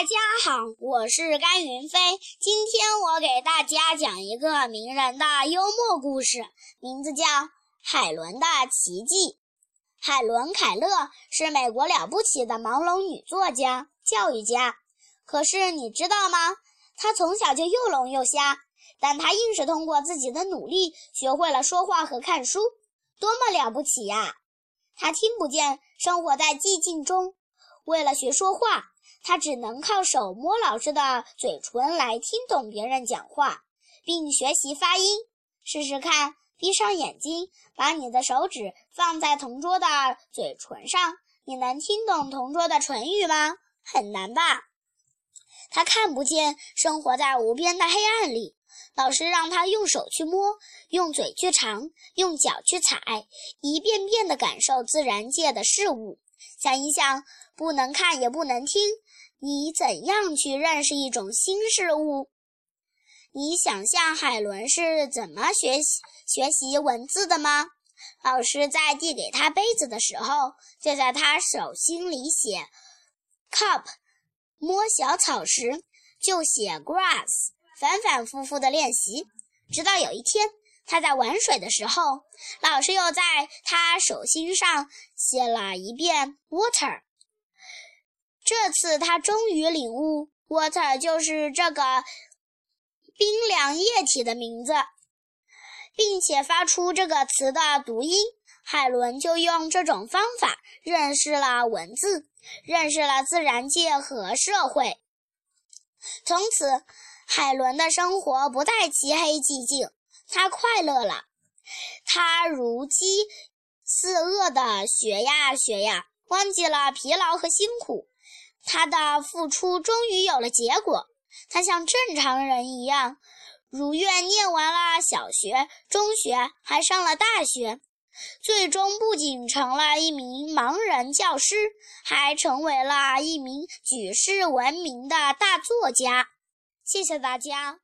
大家好，我是甘云飞。今天我给大家讲一个名人的幽默故事，名字叫《海伦的奇迹》。海伦·凯勒是美国了不起的盲聋女作家、教育家。可是你知道吗？她从小就又聋又瞎，但她硬是通过自己的努力学会了说话和看书，多么了不起呀！她听不见，生活在寂静中，为了学说话。他只能靠手摸老师的嘴唇来听懂别人讲话，并学习发音。试试看，闭上眼睛，把你的手指放在同桌的嘴唇上，你能听懂同桌的唇语吗？很难吧？他看不见，生活在无边的黑暗里。老师让他用手去摸，用嘴去尝，用脚去踩，一遍遍地感受自然界的事物。想一想，不能看也不能听。你怎样去认识一种新事物？你想象海伦是怎么学习学习文字的吗？老师在递给他杯子的时候，就在他手心里写 “cup”；摸小草时就写 “grass”，反反复复的练习，直到有一天他在玩水的时候，老师又在他手心上写了一遍 “water”。这次他终于领悟，water 就是这个冰凉液体的名字，并且发出这个词的读音。海伦就用这种方法认识了文字，认识了自然界和社会。从此，海伦的生活不再漆黑寂静，他快乐了。他如饥似饿地学呀学呀，忘记了疲劳和辛苦。他的付出终于有了结果，他像正常人一样，如愿念完了小学、中学，还上了大学，最终不仅成了一名盲人教师，还成为了一名举世闻名的大作家。谢谢大家。